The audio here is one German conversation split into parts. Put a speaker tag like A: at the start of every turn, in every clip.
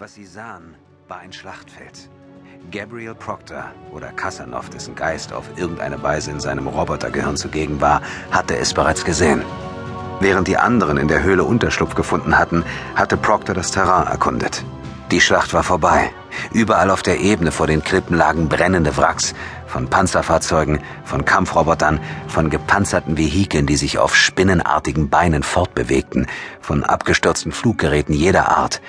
A: Was sie sahen, war ein Schlachtfeld. Gabriel Proctor oder Kassanov, dessen Geist auf irgendeine Weise in seinem Robotergehirn zugegen war, hatte es bereits gesehen. Während die anderen in der Höhle Unterschlupf gefunden hatten, hatte Proctor das Terrain erkundet. Die Schlacht war vorbei. Überall auf der Ebene vor den Klippen lagen brennende Wracks, von Panzerfahrzeugen, von Kampfrobotern, von gepanzerten Vehikeln, die sich auf spinnenartigen Beinen fortbewegten, von abgestürzten Fluggeräten jeder Art,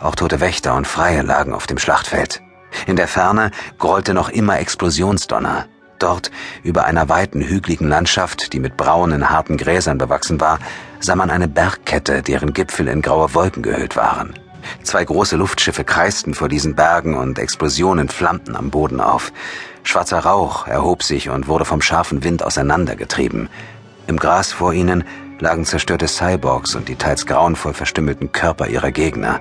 A: auch tote Wächter und Freie lagen auf dem Schlachtfeld. In der Ferne grollte noch immer Explosionsdonner. Dort, über einer weiten, hügeligen Landschaft, die mit braunen, harten Gräsern bewachsen war, sah man eine Bergkette, deren Gipfel in graue Wolken gehüllt waren. Zwei große Luftschiffe kreisten vor diesen Bergen und Explosionen flammten am Boden auf. Schwarzer Rauch erhob sich und wurde vom scharfen Wind auseinandergetrieben. Im Gras vor ihnen lagen zerstörte Cyborgs und die teils grauenvoll verstümmelten Körper ihrer Gegner.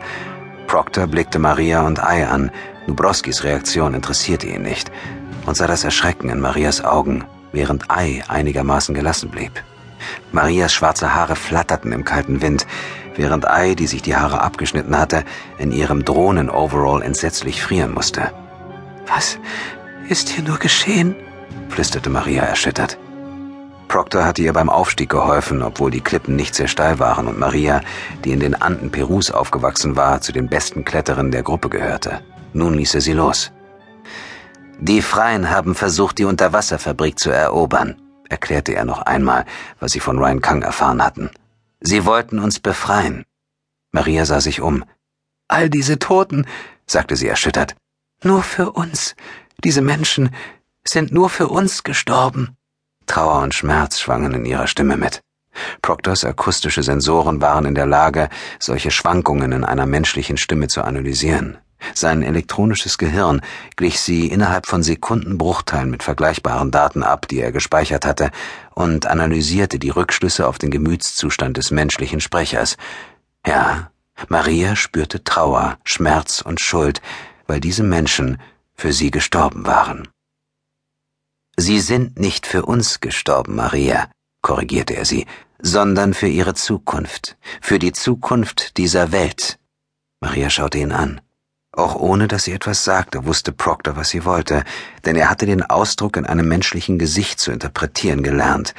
A: Proctor blickte Maria und Ai an. Nubrowskis Reaktion interessierte ihn nicht und sah das Erschrecken in Marias Augen, während Ai einigermaßen gelassen blieb. Marias schwarze Haare flatterten im kalten Wind, während Ai, die sich die Haare abgeschnitten hatte, in ihrem Drohnen-Overall entsetzlich frieren musste.
B: Was ist hier nur geschehen? flüsterte Maria erschüttert.
A: Proctor hatte ihr beim Aufstieg geholfen, obwohl die Klippen nicht sehr steil waren und Maria, die in den Anden Perus aufgewachsen war, zu den besten Kletterern der Gruppe gehörte. Nun ließ er sie los.
C: Die Freien haben versucht, die Unterwasserfabrik zu erobern, erklärte er noch einmal, was sie von Ryan Kang erfahren hatten. Sie wollten uns befreien.
A: Maria sah sich um.
B: All diese Toten, sagte sie erschüttert. Nur für uns. Diese Menschen sind nur für uns gestorben.
A: Trauer und Schmerz schwangen in ihrer Stimme mit. Proctors akustische Sensoren waren in der Lage, solche Schwankungen in einer menschlichen Stimme zu analysieren. Sein elektronisches Gehirn glich sie innerhalb von Sekundenbruchteilen mit vergleichbaren Daten ab, die er gespeichert hatte, und analysierte die Rückschlüsse auf den Gemütszustand des menschlichen Sprechers. Ja, Maria spürte Trauer, Schmerz und Schuld, weil diese Menschen für sie gestorben waren.
C: Sie sind nicht für uns gestorben, Maria, korrigierte er sie, sondern für ihre Zukunft, für die Zukunft dieser Welt.
A: Maria schaute ihn an. Auch ohne dass sie etwas sagte, wusste Proctor, was sie wollte, denn er hatte den Ausdruck in einem menschlichen Gesicht zu interpretieren gelernt.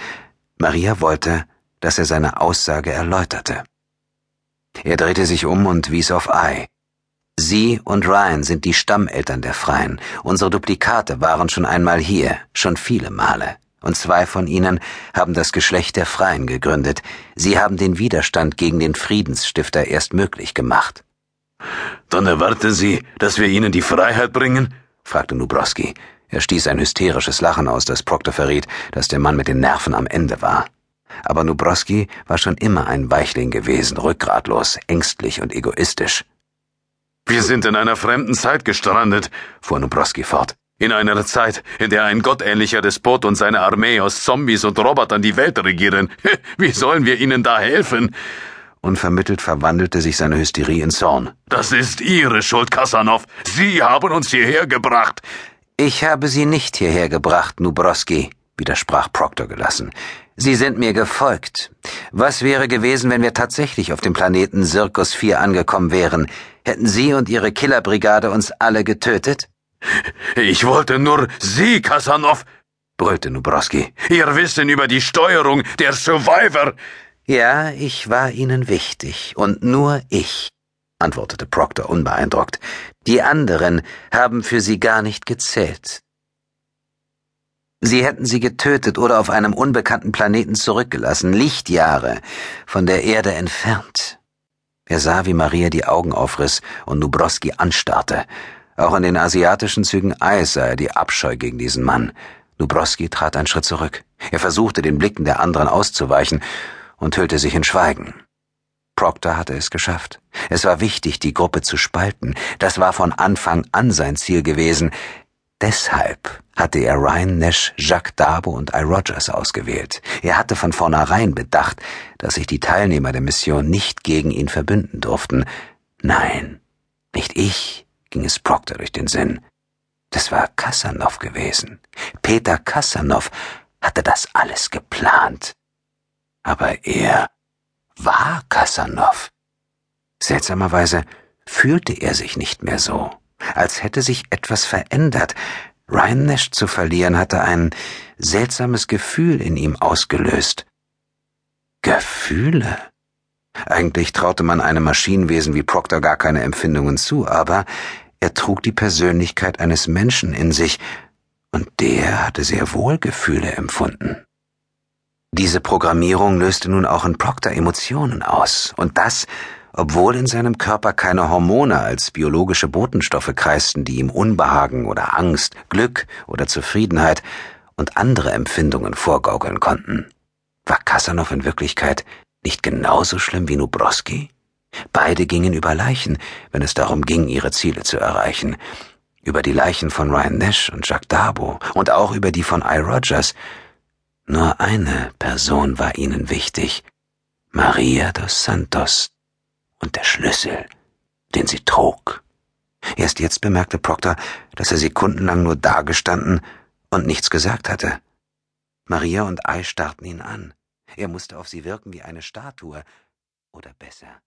A: Maria wollte, dass er seine Aussage erläuterte. Er drehte sich um und wies auf Ai.
C: Sie und Ryan sind die Stammeltern der Freien. Unsere Duplikate waren schon einmal hier, schon viele Male. Und zwei von ihnen haben das Geschlecht der Freien gegründet. Sie haben den Widerstand gegen den Friedensstifter erst möglich gemacht.
D: Dann erwarten Sie, dass wir Ihnen die Freiheit bringen?
A: fragte Nubrowski. Er stieß ein hysterisches Lachen aus, das Proctor verriet, dass der Mann mit den Nerven am Ende war. Aber Nubrowski war schon immer ein Weichling gewesen, rückgratlos, ängstlich und egoistisch.
D: Wir sind in einer fremden Zeit gestrandet, fuhr Nubrowski fort. In einer Zeit, in der ein gottähnlicher Despot und seine Armee aus Zombies und Robotern die Welt regieren. Wie sollen wir ihnen da helfen?
A: Unvermittelt verwandelte sich seine Hysterie in Zorn.
D: Das ist Ihre Schuld, Kassanov. Sie haben uns hierher gebracht.
C: Ich habe Sie nicht hierher gebracht, Nubrowski, widersprach Proctor gelassen. Sie sind mir gefolgt. Was wäre gewesen, wenn wir tatsächlich auf dem Planeten Circus 4 angekommen wären? Hätten Sie und Ihre Killerbrigade uns alle getötet?
D: Ich wollte nur Sie, Kasanov, brüllte Nubrowski. Ihr Wissen über die Steuerung der Survivor.
C: Ja, ich war Ihnen wichtig, und nur ich, antwortete Proctor unbeeindruckt. Die anderen haben für Sie gar nicht gezählt. Sie hätten sie getötet oder auf einem unbekannten Planeten zurückgelassen, Lichtjahre von der Erde entfernt.
A: Er sah, wie Maria die Augen aufriss und Nubrowski anstarrte. Auch in den asiatischen Zügen Eis sah er die Abscheu gegen diesen Mann. Nubrowski trat einen Schritt zurück. Er versuchte, den Blicken der anderen auszuweichen und hüllte sich in Schweigen. Proctor hatte es geschafft. Es war wichtig, die Gruppe zu spalten. Das war von Anfang an sein Ziel gewesen. Deshalb hatte er Ryan Nash, Jacques Darbo und I. Rogers ausgewählt. Er hatte von vornherein bedacht, dass sich die Teilnehmer der Mission nicht gegen ihn verbünden durften. Nein, nicht ich, ging es Proctor durch den Sinn. Das war Kassanov gewesen. Peter Kassanov hatte das alles geplant. Aber er war Kassanov. Seltsamerweise
C: fühlte er sich nicht mehr so, als hätte sich etwas verändert. Ryan Nash zu verlieren hatte ein seltsames Gefühl in ihm ausgelöst. Gefühle? Eigentlich traute man einem Maschinenwesen wie Proctor gar keine Empfindungen zu, aber er trug die Persönlichkeit eines Menschen in sich, und der hatte sehr wohl Gefühle empfunden. Diese Programmierung löste nun auch in Proctor Emotionen aus, und das, obwohl in seinem Körper keine Hormone als biologische Botenstoffe kreisten, die ihm Unbehagen oder Angst, Glück oder Zufriedenheit und andere Empfindungen vorgaukeln konnten. War Kasanov in Wirklichkeit nicht genauso schlimm wie Nubrowski? Beide gingen über Leichen, wenn es darum ging, ihre Ziele zu erreichen. Über die Leichen von Ryan Nash und Jacques Darbo und auch über die von I. Rogers. Nur eine Person war ihnen wichtig. Maria dos Santos. Und der Schlüssel, den sie trug. Erst jetzt bemerkte Proctor, dass er sekundenlang nur dagestanden und nichts gesagt hatte. Maria und I starrten ihn an. Er musste auf sie wirken wie eine Statue. Oder besser,